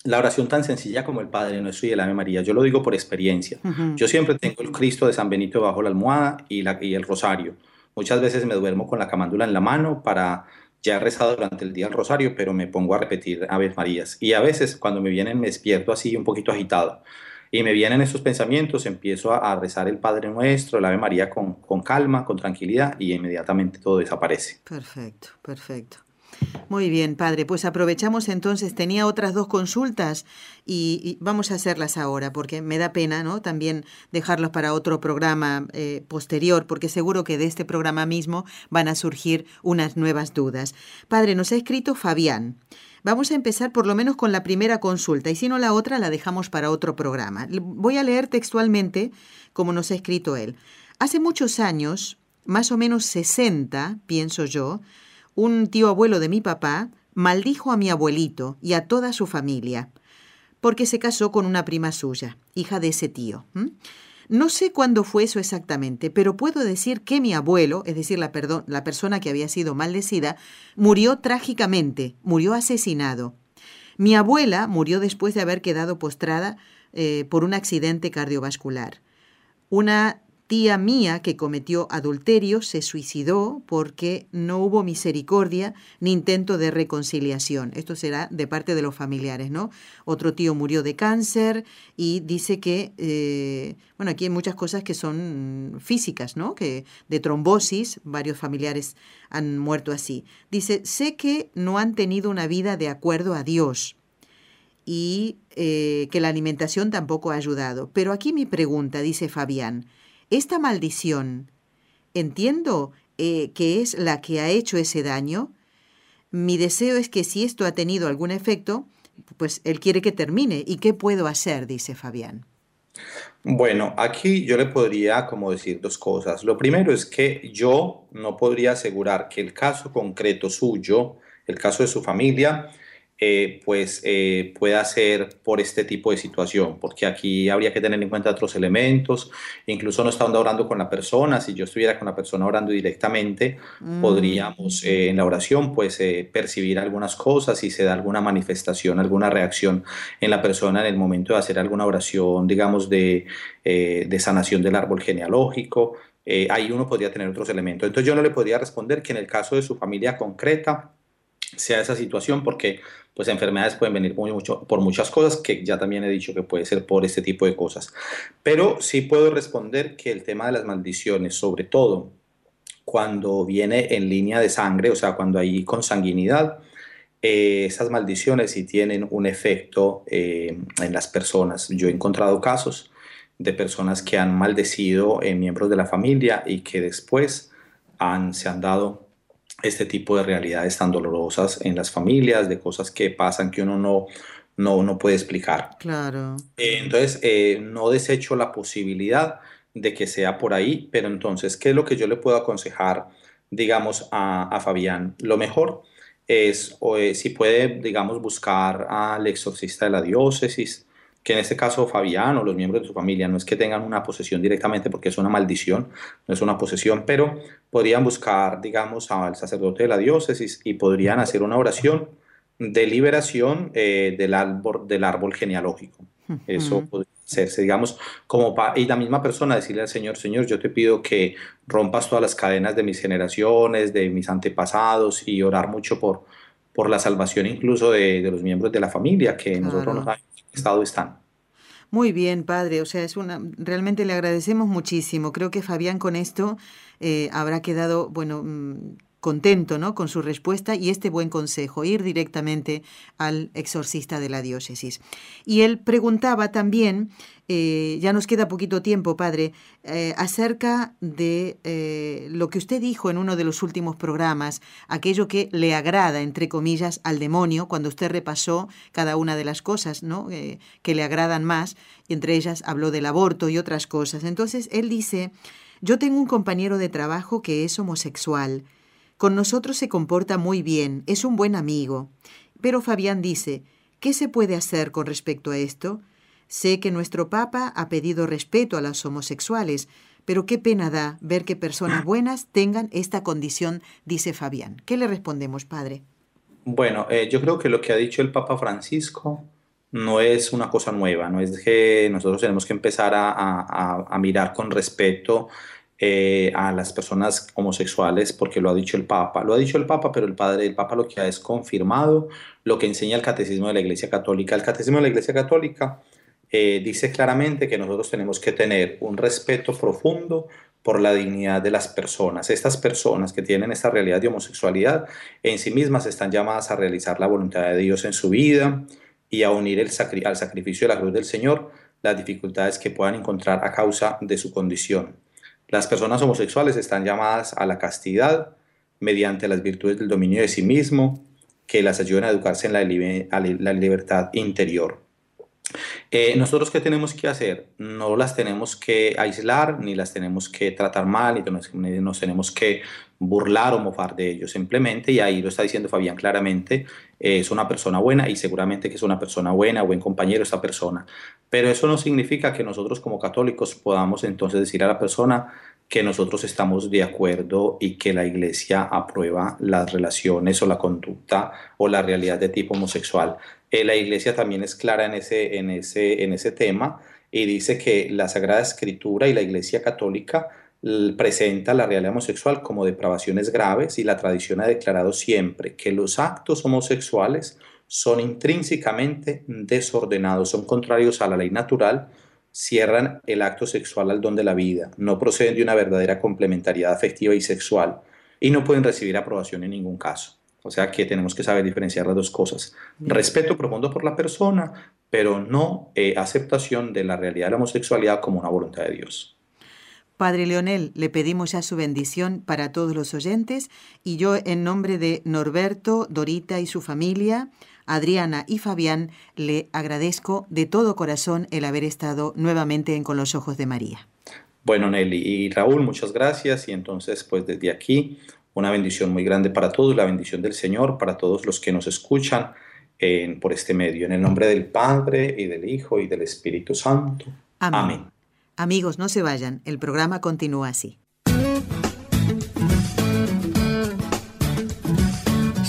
la oración tan sencilla como el Padre Nuestro y el Ave María, yo lo digo por experiencia. Yo siempre tengo el Cristo de San Benito bajo la almohada y, la, y el rosario. Muchas veces me duermo con la camándula en la mano para ya he rezado durante el día el rosario, pero me pongo a repetir Ave Marías. Y a veces cuando me vienen me despierto así un poquito agitado y me vienen esos pensamientos, empiezo a, rezar el Padre Nuestro, el Ave María con, con calma, con tranquilidad y inmediatamente todo desaparece. Perfecto, perfecto. Muy bien, padre. Pues aprovechamos entonces, tenía otras dos consultas y, vamos a hacerlas ahora, porque me da pena, ¿no? También dejarlos para otro programa eh, posterior, porque seguro que de este programa mismo van a surgir unas nuevas dudas. Padre, nos ha escrito Fabián. Vamos a empezar por lo menos con la primera consulta y si no la otra la dejamos para otro programa. Voy a leer textualmente como nos ha escrito él. Hace muchos años, más o menos 60, pienso yo, un tío abuelo de mi papá maldijo a mi abuelito y a toda su familia porque se casó con una prima suya, hija de ese tío. No sé cuándo fue eso exactamente, pero puedo decir que mi abuelo, es decir, la, persona que había sido maldecida, murió trágicamente, murió asesinado. Mi abuela murió después de haber quedado postrada eh, por un accidente cardiovascular. Una tía mía que cometió adulterio se suicidó porque no hubo misericordia ni intento de reconciliación. Esto será de parte de los familiares, ¿no? Otro tío murió de cáncer y dice que, eh, bueno, aquí hay muchas cosas que son físicas, ¿no? Que de trombosis, varios familiares han muerto así. Dice, sé que no han tenido una vida de acuerdo a Dios y eh, que la alimentación tampoco ha ayudado. Pero aquí mi pregunta, dice Fabián, esta maldición, entiendo eh, que es la que ha hecho ese daño. Mi deseo es que si esto ha tenido algún efecto, pues él quiere que termine. ¿Y qué puedo hacer? dice Fabián. Bueno, aquí yo le podría como decir dos cosas. Lo primero es que yo no podría asegurar que el caso concreto suyo, el caso de su familia, eh, pues eh, pueda ser por este tipo de situación, porque aquí habría que tener en cuenta otros elementos, incluso no estando orando con la persona, si yo estuviera con la persona orando directamente, mm. podríamos eh, en la oración pues percibir algunas cosas, si se da alguna manifestación, alguna reacción en la persona en el momento de hacer alguna oración, digamos, de, de sanación del árbol genealógico, ahí uno podría tener otros elementos. Entonces yo no le podría responder que en el caso de su familia concreta, sea esa situación, porque pues enfermedades pueden venir mucho, por muchas cosas, que ya también he dicho que puede ser por este tipo de cosas. Pero sí puedo responder que el tema de las maldiciones, sobre todo cuando viene en línea de sangre, o sea, cuando hay consanguinidad, eh, esas maldiciones sí tienen un efecto eh, en las personas. Yo he encontrado casos de personas que han maldecido en miembros de la familia y que después han, se han dado este tipo de realidades tan dolorosas en las familias, de cosas que pasan que uno no, no, no puede explicar. Claro. Eh, entonces, eh, no desecho la posibilidad de que sea por ahí, pero entonces, ¿qué es lo que yo le puedo aconsejar, digamos, a, a Fabián? Lo mejor es, o, eh, si puede, digamos, buscar al exorcista de la diócesis, que en este caso Fabián o los miembros de su familia no es que tengan una posesión directamente porque es una maldición, no es una posesión, pero podrían buscar, digamos, al sacerdote de la diócesis y podrían hacer una oración de liberación eh, del, árbol, del árbol genealógico. Eso podría hacerse, digamos, como y la misma persona decirle al Señor, Señor, yo te pido que rompas todas las cadenas de mis generaciones, de mis antepasados y orar mucho por, por la salvación incluso de, de los miembros de la familia, que Claro. nosotros no sabemos estado están. Muy bien, padre. O sea, es una. Realmente le agradecemos muchísimo. Creo que Fabián con esto eh, habrá quedado, bueno, mm, contento, ¿no? Con su respuesta y este buen consejo, ir directamente al exorcista de la diócesis. Y él preguntaba también, eh, ya nos queda poquito tiempo, padre, eh, acerca de eh, lo que usted dijo en uno de los últimos programas, aquello que le agrada, entre comillas, al demonio, cuando usted repasó cada una de las cosas, ¿no? Que le agradan más, y entre ellas habló del aborto y otras cosas. Entonces, él dice, yo tengo un compañero de trabajo que es homosexual. Con nosotros se comporta muy bien, es un buen amigo. Pero Fabián dice, ¿qué se puede hacer con respecto a esto? Sé que nuestro Papa ha pedido respeto a los homosexuales, pero qué pena da ver que personas buenas tengan esta condición, dice Fabián. ¿Qué le respondemos, padre? Bueno, eh, yo creo que lo que ha dicho el Papa Francisco no es una cosa nueva, no es que nosotros tenemos que empezar a- a mirar con respeto eh, a las personas homosexuales porque lo ha dicho el Papa. Lo ha dicho el Papa, pero el Padre, el Papa lo que ha es confirmado lo que enseña el Catecismo de la Iglesia Católica. El Catecismo de la Iglesia Católica eh, dice claramente que nosotros tenemos que tener un respeto profundo por la dignidad de las personas. Estas personas que tienen esta realidad de homosexualidad en sí mismas están llamadas a realizar la voluntad de Dios en su vida y a unir al sacrificio de la cruz del Señor las dificultades que puedan encontrar a causa de su condición. Las personas homosexuales están llamadas a la castidad mediante las virtudes del dominio de sí mismo que las ayudan a educarse en la, la libertad interior. Eh, nosotros qué tenemos que hacer? No las tenemos que aislar, ni las tenemos que tratar mal, ni nos, tenemos que burlar o mofar de ellos. Simplemente, y ahí lo está diciendo Fabián claramente, eh, es una persona buena y seguramente que es una persona buena, buen compañero esa persona. Pero eso no significa que nosotros como católicos podamos entonces decir a la persona que nosotros estamos de acuerdo y que la iglesia aprueba las relaciones o la conducta o la realidad de tipo homosexual. Eh, la iglesia también es clara en ese, en, ese, en ese tema y dice que la Sagrada Escritura y la iglesia católica presenta la realidad homosexual como depravaciones graves y la tradición ha declarado siempre que los actos homosexuales son intrínsecamente desordenados, son contrarios a la ley natural, cierran el acto sexual al don de la vida, no proceden de una verdadera complementariedad afectiva y sexual y no pueden recibir aprobación en ningún caso. O sea que tenemos que saber diferenciar las dos cosas. Respeto profundo por la persona, pero no eh, aceptación de la realidad de la homosexualidad como una voluntad de Dios. Padre Leonel, le pedimos ya su bendición para todos los oyentes y yo en nombre de Norberto, Dorita y su familia, Adriana y Fabián, le agradezco de todo corazón el haber estado nuevamente en Con los Ojos de María. Bueno, Nelly y Raúl, muchas gracias. Y entonces, pues desde aquí, una bendición muy grande para todos, la bendición del Señor para todos los que nos escuchan en- por este medio. En el nombre del Padre y del Hijo y del Espíritu Santo. Amén. Amén. Amigos, no se vayan, el programa continúa así.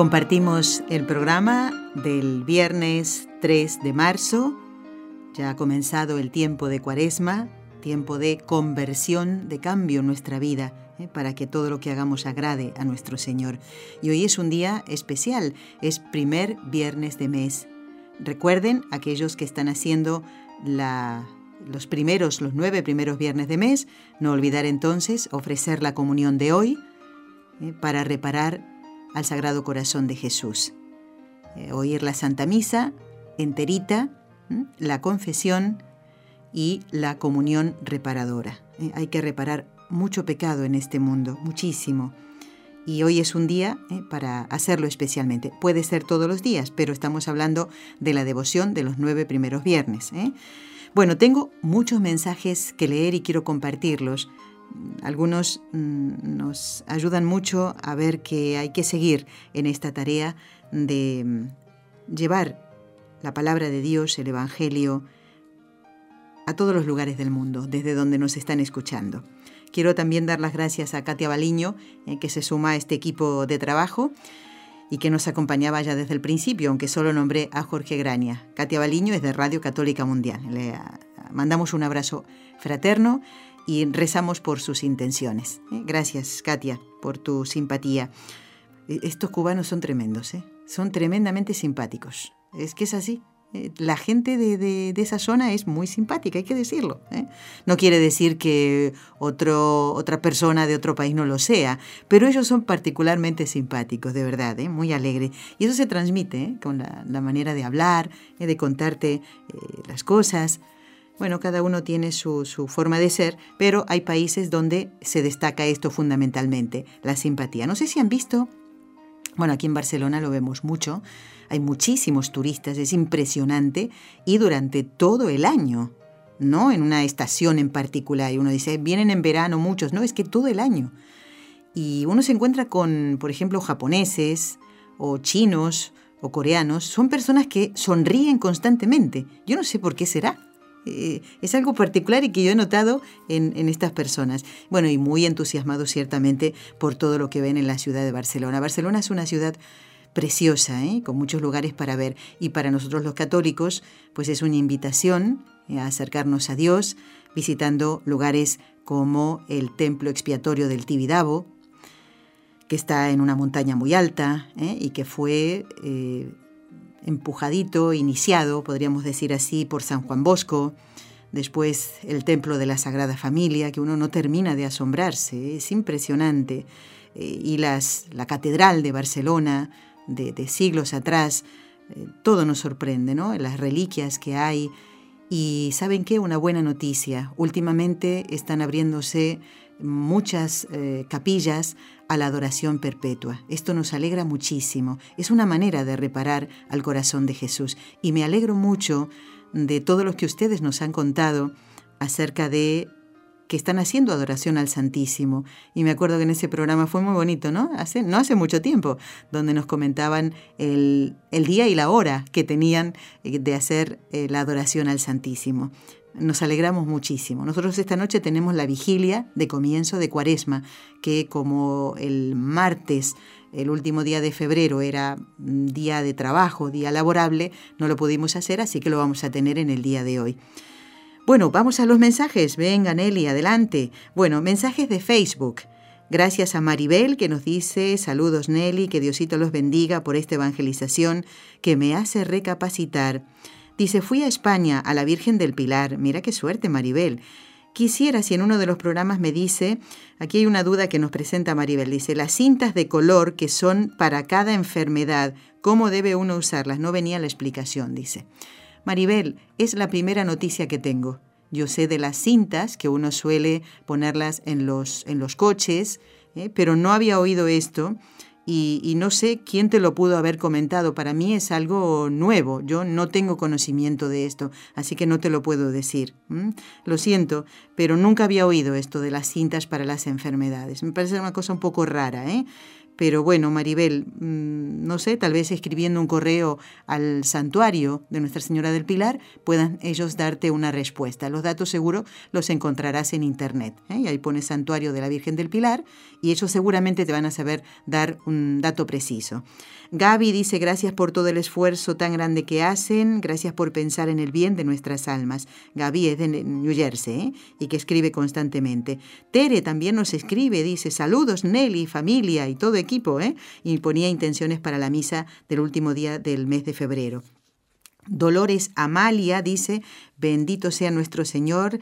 Compartimos el programa del viernes 3 de marzo. Ya ha comenzado el tiempo de cuaresma, tiempo de conversión, de cambio en nuestra vida, ¿eh? para que todo lo que hagamos agrade a nuestro Señor. Y hoy es un día especial, es primer viernes de mes. Recuerden, aquellos que están haciendo los primeros, los nueve primeros viernes de mes, no olvidar entonces ofrecer la comunión de hoy ¿eh? para reparar al Sagrado Corazón de Jesús. Eh, oír la Santa Misa enterita, la confesión y la comunión reparadora. Eh, hay que reparar mucho pecado en este mundo, muchísimo. Y hoy es un día eh, para hacerlo especialmente. Puede ser todos los días, pero estamos hablando de la devoción de los nueve primeros viernes. Bueno, tengo muchos mensajes que leer y quiero compartirlos algunos mm, nos ayudan mucho a ver que hay que seguir en esta tarea de mm, llevar la palabra de Dios, el Evangelio, a todos los lugares del mundo, desde donde nos están escuchando. Quiero también dar las gracias a Katia Baliño, eh, que se suma a este equipo de trabajo y que nos acompañaba ya desde el principio, aunque solo nombré a Jorge Grania. Katia Baliño es de Radio Católica Mundial. Le ah, mandamos un abrazo fraterno y rezamos por sus intenciones. ¿eh? Gracias, Katia, por tu simpatía. E, estos cubanos son tremendos, ¿eh? son tremendamente simpáticos. Es que es así. Eh, la gente de, esa zona es muy simpática, hay que decirlo. No quiere decir que otro, otra persona de otro país no lo sea, pero ellos son particularmente simpáticos, de verdad, muy alegres. Y eso se transmite con la, la, manera de hablar, de contarte las cosas. Bueno, cada uno tiene su, forma de ser, pero hay países donde se destaca esto fundamentalmente, la simpatía. No sé si han visto, bueno, aquí en Barcelona lo vemos mucho, hay muchísimos turistas, es impresionante, y durante todo el año, no en una estación en particular. Y uno dice, vienen en verano muchos, no, es que todo el año. Y uno se encuentra con, por ejemplo, japoneses o chinos o coreanos, son personas que sonríen constantemente. Yo no sé por qué será. Eh, es algo particular y que yo he notado en, estas personas. Bueno, y muy entusiasmados ciertamente por todo lo que ven en la ciudad de Barcelona. Barcelona es una ciudad preciosa, ¿eh? con muchos lugares para ver. Y para nosotros los católicos, pues es una invitación eh, a acercarnos a Dios, visitando lugares como el templo expiatorio del Tibidabo, que está en una montaña muy alta y que fue empujadito, iniciado, podríamos decir así, por San Juan Bosco, después el Templo de la Sagrada Familia, que uno no termina de asombrarse, es impresionante, eh, y las, la Catedral de Barcelona, de, siglos atrás, eh, todo nos sorprende, ¿no? Las reliquias que hay. Y saben qué, una buena noticia. Últimamente están abriéndose muchas eh, capillas a la adoración perpetua. Esto nos alegra muchísimo. Es una manera de reparar al corazón de Jesús. Y me alegro mucho de todo lo que ustedes nos han contado acerca de que están haciendo adoración al Santísimo. Y me acuerdo que en ese programa fue muy bonito, ¿no? Hace, no hace mucho tiempo, donde nos comentaban el, día y la hora que tenían eh, de hacer eh, la adoración al Santísimo. Nos alegramos muchísimo. Nosotros esta noche tenemos la vigilia de comienzo de Cuaresma, que como el martes, el último día de febrero, era día de trabajo, día laborable, no lo pudimos hacer, así que lo vamos a tener en el día de hoy. Bueno, vamos a los mensajes. Venga, Nelly, adelante. Bueno, mensajes de Facebook. Gracias a Maribel que nos dice, saludos Nelly, que Diosito los bendiga por esta evangelización que me hace recapacitar. Dice, fui a España, a la Virgen del Pilar. Mira qué suerte, Maribel. Quisiera si en uno de los programas me dice, aquí hay una duda que nos presenta Maribel, dice, las cintas de color que son para cada enfermedad, ¿cómo debe uno usarlas? No venía la explicación, dice. Maribel, es la primera noticia que tengo. Yo sé de las cintas que uno suele ponerlas en los, en los coches, ¿eh? pero no había oído esto y, no sé quién te lo pudo haber comentado. Para mí es algo nuevo. Yo no tengo conocimiento de esto, así que no te lo puedo decir. Lo siento, pero nunca había oído esto de las cintas para las enfermedades. Me parece una cosa un poco rara, ¿eh? Pero bueno, Maribel, mm, no sé, tal vez escribiendo un correo al santuario de Nuestra Señora del Pilar puedan ellos darte una respuesta. Los datos seguro los encontrarás en internet. ¿eh? Y ahí pones santuario de la Virgen del Pilar y ellos seguramente te van a saber dar un dato preciso. Gaby dice gracias por todo el esfuerzo tan grande que hacen, gracias por pensar en el bien de nuestras almas. Gaby es de New Jersey ¿eh? y que escribe constantemente. Tere también nos escribe, dice saludos Nelly, familia y todo equipo, ¿eh? y ponía intenciones para la misa del último día del mes de febrero. Dolores Amalia dice, bendito sea nuestro Señor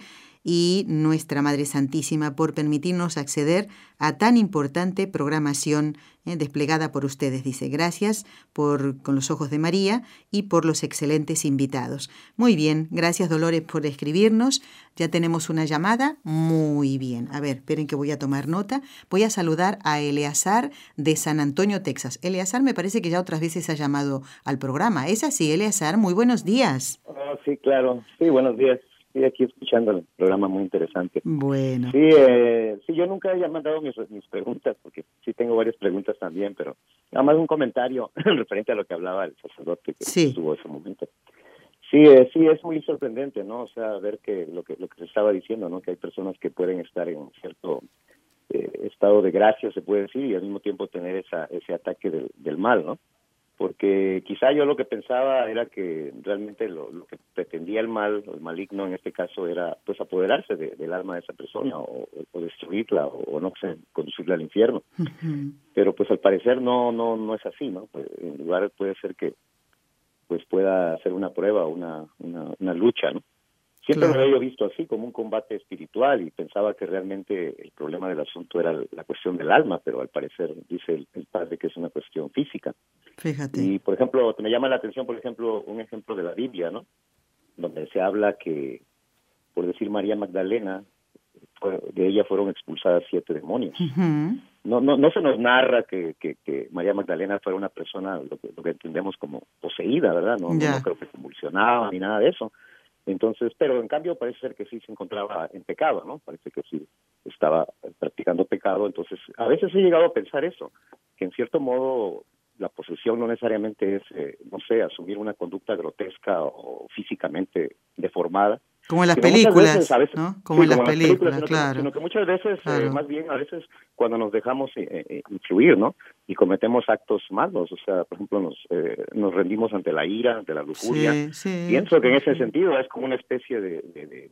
y nuestra Madre Santísima por permitirnos acceder a tan importante programación eh, desplegada por ustedes. Dice, gracias por con los ojos de María y por los excelentes invitados. Muy bien, gracias Dolores por escribirnos. Ya tenemos una llamada. Muy bien. A ver, esperen que voy a tomar nota. Voy a saludar a Eleazar de San Antonio, Texas. Eleazar me parece que ya otras veces ha llamado al programa. ¿Es así, Eleazar? Muy buenos días. Oh, sí, claro. Sí, buenos días aquí escuchando el programa muy interesante. Bueno. Sí, eh, sí yo nunca he mandado mis, mis preguntas, porque sí tengo varias preguntas también, pero nada más un comentario referente a lo que hablaba el sacerdote que sí. estuvo ese momento. Sí, eh, sí, es muy sorprendente, ¿no? O sea, ver que lo que lo que se estaba diciendo, ¿no? Que hay personas que pueden estar en cierto eh, estado de gracia, se puede decir, y al mismo tiempo tener esa, ese ataque del, del mal, ¿no? Porque quizá yo lo que pensaba era que realmente lo, que pretendía el mal, el maligno en este caso, era pues apoderarse del alma de esa persona o, destruirla o, no sé, conducirla al infierno. Pero pues al parecer no no no es así, ¿no? Pues, en lugar puede ser que pues pueda ser una prueba, una, una, una lucha, ¿no? Siempre lo había visto así, como un combate espiritual, y pensaba que realmente el problema del asunto era la cuestión del alma, pero al parecer dice el, padre que es una cuestión física. Fíjate. Y, por ejemplo, me llama la atención, por ejemplo, un ejemplo de la Biblia, ¿no? Donde se habla que, por decir María Magdalena, de ella fueron expulsadas siete demonios. no, no, no se nos narra que, que, María Magdalena fuera una persona, lo que, lo que entendemos como poseída, ¿verdad? No, no creo que convulsionaba ni nada de eso entonces, pero en cambio parece ser que sí se encontraba en pecado, ¿no? Parece que sí estaba practicando pecado. Entonces, a veces he llegado a pensar eso, que en cierto modo la posesión no necesariamente es, eh, no sé, asumir una conducta grotesca o físicamente deformada, como en las películas, ¿no? Como en las películas, claro. sino que muchas veces, eh, más bien a veces cuando nos dejamos eh, eh, influir, ¿no? Y cometemos actos malos, o sea, por ejemplo, nos, nos rendimos ante la ira, ante la lujuria. Pienso que en ese sentido es como una especie de, de,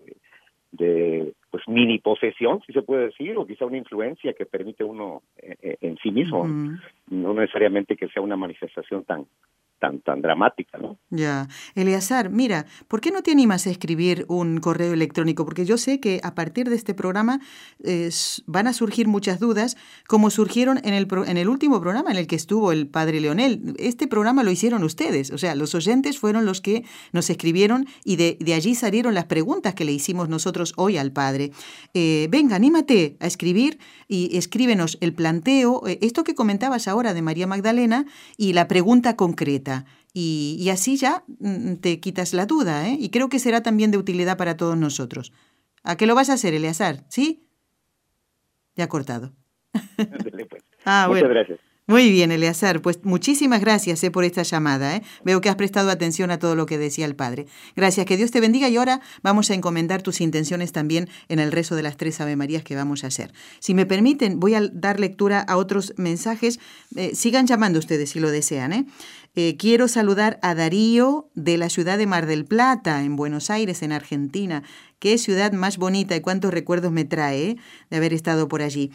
de, pues mini posesión, si se puede decir, o quizá una influencia que permite uno en sí mismo, no necesariamente que sea una manifestación tan tan, tan dramática, ¿no? Ya. Eleazar, mira, ¿por qué no te animas a escribir un correo electrónico? Porque yo sé que a partir de este programa van a surgir muchas dudas, como surgieron en el, en el último programa en el que estuvo el padre Leonel. Este programa lo hicieron ustedes, o sea, los oyentes fueron los que nos escribieron y de, de allí salieron las preguntas que le hicimos nosotros hoy al padre. Eh, venga, anímate a escribir y escríbenos el planteo, eh, esto que comentabas ahora de María Magdalena y la pregunta concreta. Y, así ya mm, te quitas la duda, ¿eh? Y creo que será también de utilidad para todos nosotros. ¿A qué lo vas a hacer, Eleazar? ¿Sí? Ya ha cortado. Pues. ah, Muchas gracias. Muy bien, Eleazar. Pues muchísimas gracias eh, por esta llamada. Eh. Veo que has prestado atención a todo lo que decía el Padre. Gracias, que Dios te bendiga y ahora vamos a encomendar tus intenciones también en el rezo de las tres Ave Marías que vamos a hacer. Si me permiten, voy a dar lectura a otros mensajes. Eh, sigan llamando ustedes si lo desean. ¿Eh? quiero saludar a Darío de la ciudad de Mar del Plata, en Buenos Aires, en Argentina. Qué ciudad más bonita y cuántos recuerdos me trae de haber estado por allí.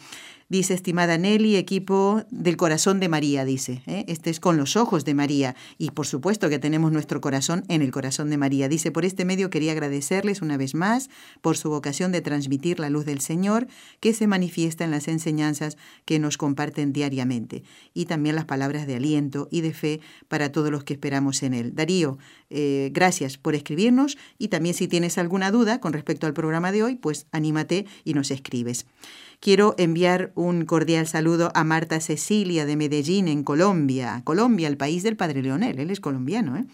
Dice, estimada Nelly, equipo del corazón de María, dice. ¿eh? Este es con los ojos de María. Y por supuesto que tenemos nuestro corazón en el corazón de María. Dice, por este medio quería agradecerles una vez más por su vocación de transmitir la luz del Señor que se manifiesta en las enseñanzas que nos comparten diariamente. Y también las palabras de aliento y de fe para todos los que esperamos en Él. Darío, eh, gracias por escribirnos y también si tienes alguna duda con respecto al programa de hoy, pues anímate y nos escribes. Quiero enviar cordial saludo a Marta Cecilia de Medellín, en Colombia. Colombia, el país del Padre Leonel, él es colombiano, ¿eh?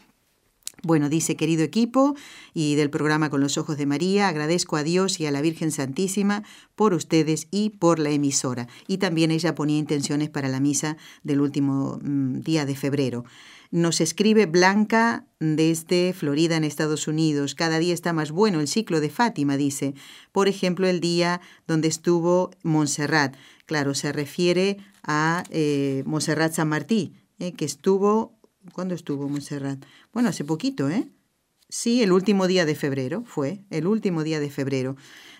Bueno, dice, querido equipo y del programa Con los Ojos de María, agradezco a Dios y a la Virgen Santísima por ustedes y por la emisora. Y también ella ponía intenciones para la misa del último mm, día de febrero. Nos escribe Blanca desde Florida, en Estados Unidos. Cada día está más bueno el ciclo de Fátima, dice. Por ejemplo, el día donde estuvo Montserrat. Claro, se refiere a eh, Montserrat San Martí, eh, que estuvo... ¿Cuándo estuvo Montserrat? Bueno, hace poquito, ¿eh? Sí, el último día de febrero fue, el último día de febrero.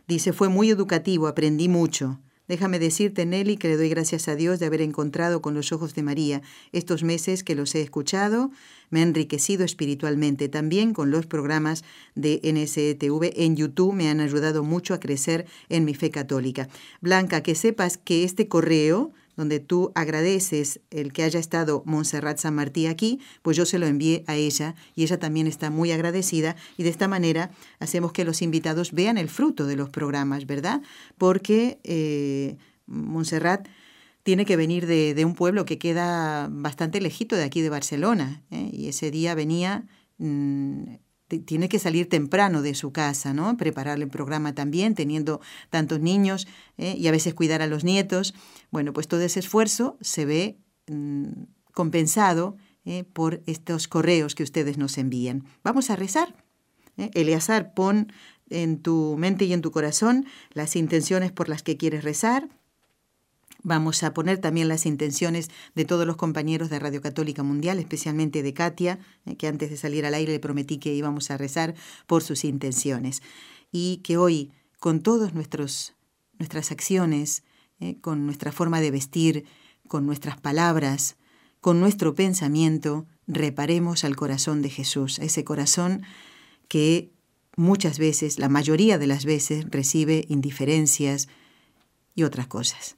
Dice, fue muy educativo, aprendí mucho. Déjame decirte, Nelly, que le doy gracias a Dios de haber encontrado con los ojos de María estos meses que los he escuchado, me ha enriquecido espiritualmente. También con los programas de NSTV en YouTube me han ayudado mucho a crecer en mi fe católica. Blanca, que sepas que este correo donde tú agradeces el que haya estado Montserrat San Martí aquí, pues yo se lo envié a ella y ella también está muy agradecida y de esta manera hacemos que los invitados vean el fruto de los programas, ¿verdad? Porque eh, Montserrat tiene que venir de, un pueblo que queda bastante lejito de aquí de Barcelona ¿eh? y ese día venía... Mm, tiene que salir temprano de su casa, ¿no? Preparar el programa también, teniendo tantos niños ¿eh? y a veces cuidar a los nietos. Bueno, pues todo ese esfuerzo se ve mm, compensado ¿eh? por estos correos que ustedes nos envían. Vamos a rezar. ¿eh? Eleazar, pon en tu mente y en tu corazón las intenciones por las que quieres rezar Vamos a poner también las intenciones de todos los compañeros de Radio Católica Mundial, especialmente de Katia, eh, que antes de salir al aire le prometí que íbamos a rezar por sus intenciones. Y que hoy, con todas nuestras acciones, eh, con nuestra forma de vestir, con nuestras palabras, con nuestro pensamiento, reparemos al corazón de Jesús, a ese corazón que muchas veces, la mayoría de las veces, recibe indiferencias y otras cosas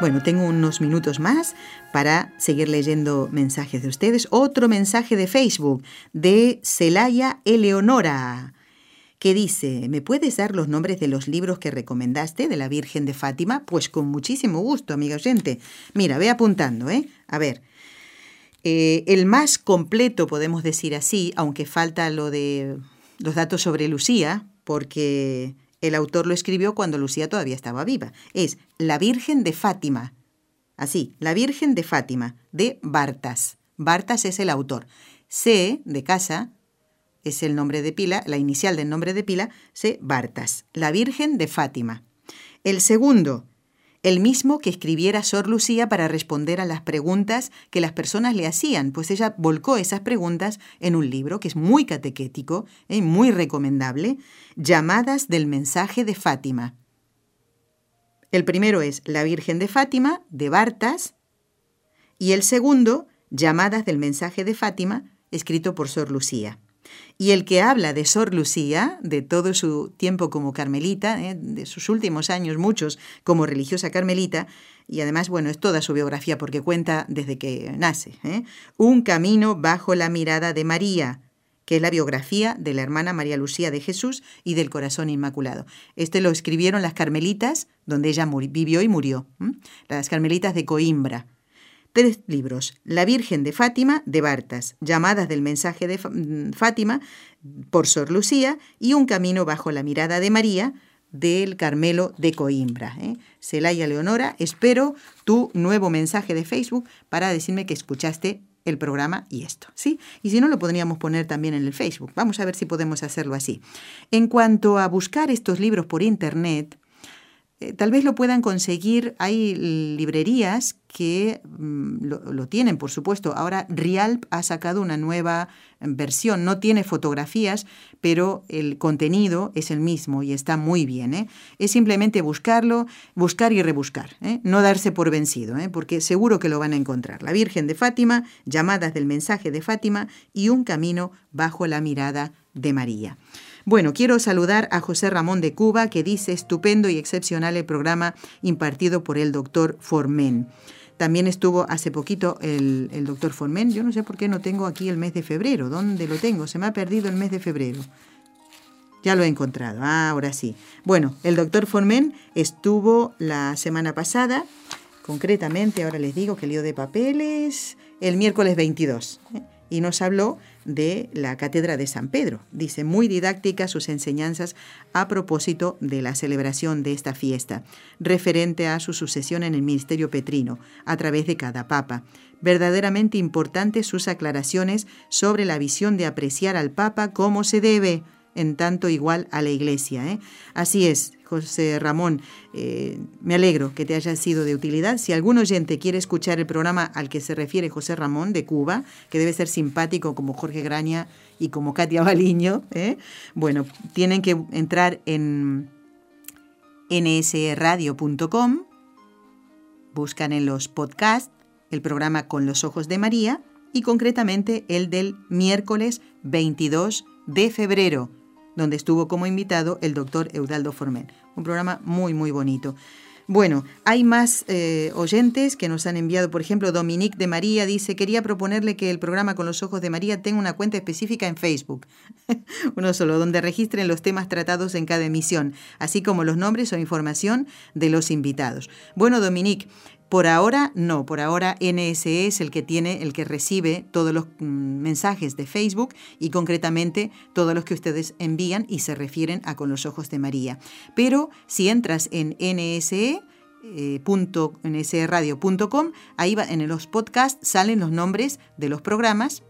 Bueno, tengo unos minutos más para seguir leyendo mensajes de ustedes. Otro mensaje de Facebook de Celaya Eleonora que dice, ¿me puedes dar los nombres de los libros que recomendaste de la Virgen de Fátima? Pues con muchísimo gusto, amiga oyente. Mira, ve apuntando, ¿eh? A ver, eh, el más completo, podemos decir así, aunque falta lo de los datos sobre Lucía, porque El autor lo escribió cuando Lucía todavía estaba viva. Es La Virgen de Fátima. Así, La Virgen de Fátima, de Bartas. Bartas es el autor. C, de casa, es el nombre de pila, la inicial del nombre de pila, C, Bartas. La Virgen de Fátima. El segundo, el mismo que escribiera Sor Lucía para responder a las preguntas que las personas le hacían, pues ella volcó esas preguntas en un libro que es muy catequético y muy recomendable, Llamadas del mensaje de Fátima. El primero es La Virgen de Fátima, de Bartas, y el segundo, Llamadas del mensaje de Fátima, escrito por Sor Lucía. Y el que habla de Sor Lucía, de todo su tiempo como carmelita, ¿eh? de sus últimos años, muchos como religiosa carmelita, y además, bueno, es toda su biografía porque cuenta desde que nace. ¿eh? Un camino bajo la mirada de María, que es la biografía de la hermana María Lucía de Jesús y del Corazón Inmaculado. Este lo escribieron las carmelitas, donde ella vivió y murió, las carmelitas de Coimbra. Tres libros. La Virgen de Fátima, de Bartas, Llamadas del mensaje de mm, Fátima, por Sor Lucía, y Un camino bajo la mirada de María, del Carmelo de Coimbra. ¿eh? Celaya Leonora, espero tu nuevo mensaje de Facebook para decirme que escuchaste el programa y esto, ¿sí? Y si no, lo podríamos poner también en el Facebook. Vamos a ver si podemos hacerlo así. En cuanto a buscar estos libros por Internet, eh, tal vez lo puedan conseguir. Hay librerías que mm, lo, tienen, por supuesto. Ahora Rialp ha sacado una nueva versión. No tiene fotografías, pero el contenido es el mismo y está muy bien. ¿eh? Es simplemente buscarlo, buscar y rebuscar. ¿eh? No darse por vencido, porque seguro que lo van a encontrar. La Virgen de Fátima, llamadas del mensaje de Fátima y un camino bajo la mirada de María. Bueno, quiero saludar a José Ramón de Cuba, que dice estupendo y excepcional el programa impartido por el doctor Formen. También estuvo hace poquito el, doctor Formen. Yo no sé por qué no tengo aquí el mes de febrero. ¿Dónde lo tengo? Se me ha perdido el mes de febrero. Ya lo he encontrado. Ah, ahora sí. Bueno, el doctor Formen estuvo la semana pasada, concretamente, ahora les digo que lío de papeles, el miércoles 22. ¿eh? Y nos habló de la Cátedra de San Pedro. Dice, muy didáctica sus enseñanzas a propósito de la celebración de esta fiesta, referente a su sucesión en el ministerio petrino, a través de cada papa. Verdaderamente importantes sus aclaraciones sobre la visión de apreciar al papa como se debe, en tanto igual a la iglesia. ¿eh? Así es, José Ramón, eh, me alegro que te haya sido de utilidad. Si algún oyente quiere escuchar el programa al que se refiere José Ramón de Cuba, que debe ser simpático como Jorge Graña y como Katia Baliño, ¿eh? bueno, tienen que entrar en nsradio.com, buscan en los podcasts el programa Con los Ojos de María y concretamente el del miércoles 22 de febrero donde estuvo como invitado el doctor Eudaldo Formen. Un programa muy, muy bonito. Bueno, hay más eh, oyentes que nos han enviado, por ejemplo, Dominique de María dice, quería proponerle que el programa Con los Ojos de María tenga una cuenta específica en Facebook, uno solo, donde registren los temas tratados en cada emisión, así como los nombres o información de los invitados. Bueno, Dominique, por ahora no, por ahora NSE es el que tiene, el que recibe todos los mm, mensajes de Facebook y concretamente todos los que ustedes envían y se refieren a con los ojos de María. Pero si entras en NSE, eh, nsradio.com, ahí va, en los podcasts salen los nombres de los programas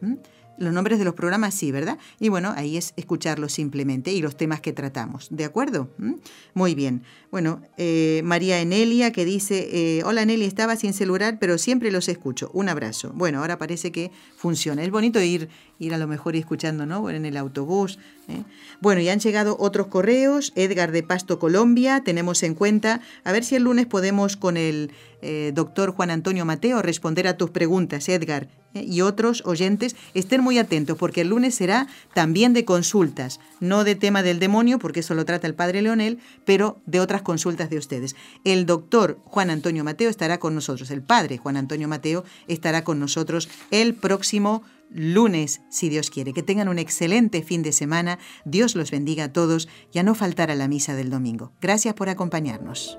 los nombres de los programas sí, ¿verdad? Y bueno, ahí es escucharlos simplemente y los temas que tratamos, ¿de acuerdo? ¿Mm? Muy bien. Bueno, eh, María Enelia que dice, eh, hola Enelia, estaba sin celular, pero siempre los escucho. Un abrazo. Bueno, ahora parece que funciona. Es bonito ir, ir a lo mejor escuchando, ¿no? En el autobús. ¿eh? Bueno, ya han llegado otros correos. Edgar de Pasto, Colombia, tenemos en cuenta. A ver si el lunes podemos con el doctor Juan Antonio Mateo responder a tus preguntas, Edgar. Y otros oyentes estén muy atentos porque el lunes será también de consultas, no de tema del demonio, porque eso lo trata el padre Leonel, pero de otras consultas de ustedes. El doctor Juan Antonio Mateo estará con nosotros, el padre Juan Antonio Mateo estará con nosotros el próximo lunes, si Dios quiere. Que tengan un excelente fin de semana. Dios los bendiga a todos y a no faltar a la misa del domingo. Gracias por acompañarnos.